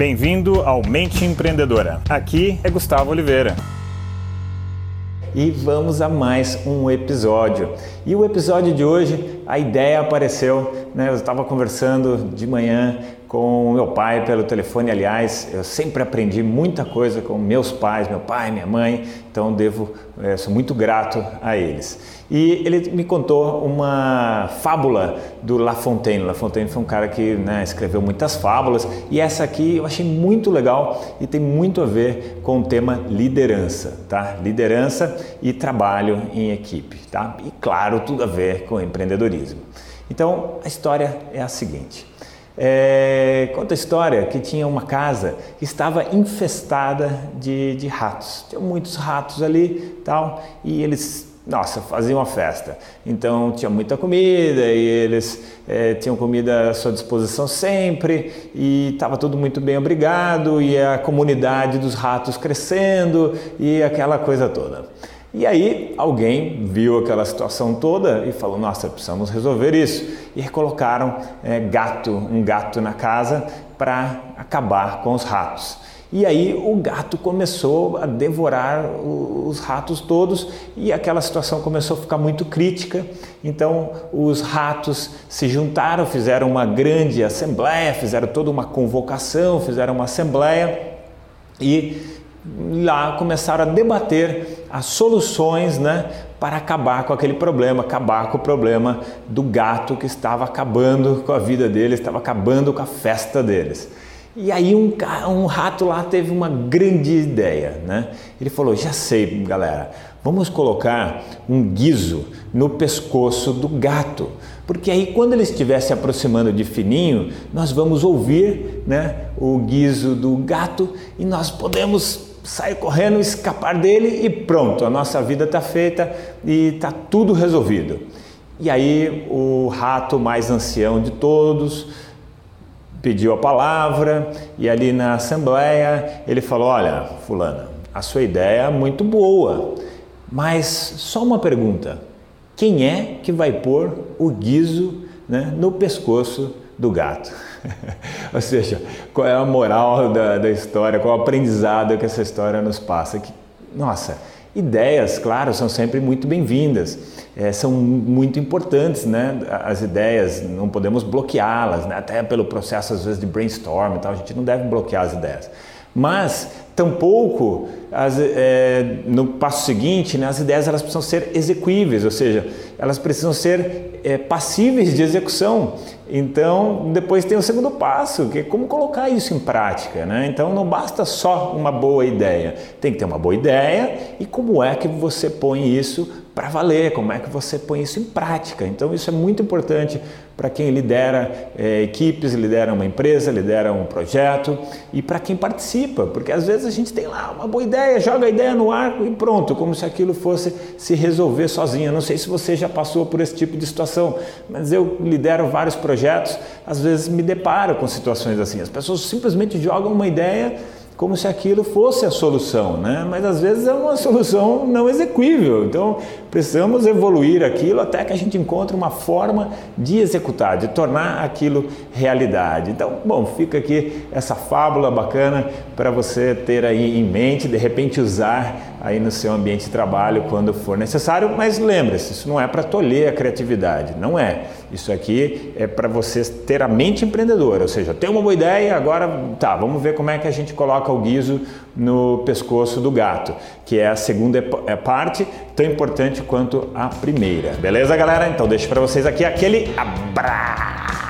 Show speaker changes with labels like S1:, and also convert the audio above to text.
S1: Bem-vindo ao Mente Empreendedora. Aqui é Gustavo Oliveira. E vamos a mais um episódio. E o episódio de hoje, a ideia apareceu, né? Eu estava conversando de manhã com meu pai pelo telefone. Aliás, eu sempre aprendi muita coisa com meus pais, meu pai, minha mãe, então devo, é, sou muito grato a eles. E ele me contou uma fábula do La Fontaine. La Fontaine foi um cara que né, escreveu muitas fábulas e essa aqui eu achei muito legal e tem muito a ver com o tema liderança, tá? Liderança e trabalho em equipe, tá? E claro, tudo a ver com empreendedorismo. Então, a história é a seguinte. É, conta a história que tinha uma casa que estava infestada de, de ratos. Tinha muitos ratos ali tal, e eles nossa, faziam uma festa. Então tinha muita comida e eles é, tinham comida à sua disposição sempre e estava tudo muito bem obrigado e a comunidade dos ratos crescendo e aquela coisa toda. E aí alguém viu aquela situação toda e falou: Nossa, precisamos resolver isso. E colocaram é, gato, um gato na casa para acabar com os ratos. E aí o gato começou a devorar os ratos todos e aquela situação começou a ficar muito crítica. Então os ratos se juntaram, fizeram uma grande assembleia, fizeram toda uma convocação, fizeram uma assembleia e lá começaram a debater as soluções né, para acabar com aquele problema, acabar com o problema do gato que estava acabando com a vida deles, estava acabando com a festa deles. E aí um, um rato lá teve uma grande ideia, né? Ele falou, já sei galera, vamos colocar um guizo no pescoço do gato, porque aí quando ele estiver se aproximando de fininho, nós vamos ouvir né, o guizo do gato e nós podemos sair correndo, escapar dele e pronto, a nossa vida está feita e está tudo resolvido. E aí o rato mais ancião de todos pediu a palavra e ali na assembleia ele falou: Olha, Fulana, a sua ideia é muito boa, mas só uma pergunta: quem é que vai pôr o guizo né, no pescoço do gato? Ou seja, qual é a moral da, da história, qual é o aprendizado que essa história nos passa? Que, nossa, ideias, claro, são sempre muito bem-vindas, é, são muito importantes, né? As ideias, não podemos bloqueá-las, né? até pelo processo às vezes de brainstorm e tal, a gente não deve bloquear as ideias. Mas tampouco as, é, no passo seguinte, né, as ideias elas precisam ser execuíveis, ou seja, elas precisam ser é, passíveis de execução. Então, depois tem o segundo passo, que é como colocar isso em prática. Né? Então, não basta só uma boa ideia, tem que ter uma boa ideia e como é que você põe isso para valer, como é que você põe isso em prática. Então, isso é muito importante para quem lidera é, equipes, lidera uma empresa, lidera um projeto e para quem participa, porque às vezes a gente tem lá uma boa ideia, joga a ideia no ar e pronto, como se aquilo fosse se resolver sozinho. Não sei se você já passou por esse tipo de situação, mas eu lidero vários projetos, às vezes me deparo com situações assim. As pessoas simplesmente jogam uma ideia como se aquilo fosse a solução, né? mas às vezes é uma solução não execuível. Então precisamos evoluir aquilo até que a gente encontre uma forma de executar, de tornar aquilo realidade. Então, bom, fica aqui essa fábula bacana para você ter aí em mente, de repente usar aí no seu ambiente de trabalho quando for necessário, mas lembre-se, isso não é para tolher a criatividade, não é. Isso aqui é para você ter a mente empreendedora, ou seja, tem uma boa ideia, agora tá, vamos ver como é que a gente coloca o guiso no pescoço do gato, que é a segunda é parte, tão importante quanto a primeira. Beleza, galera? Então deixo para vocês aqui aquele abraço.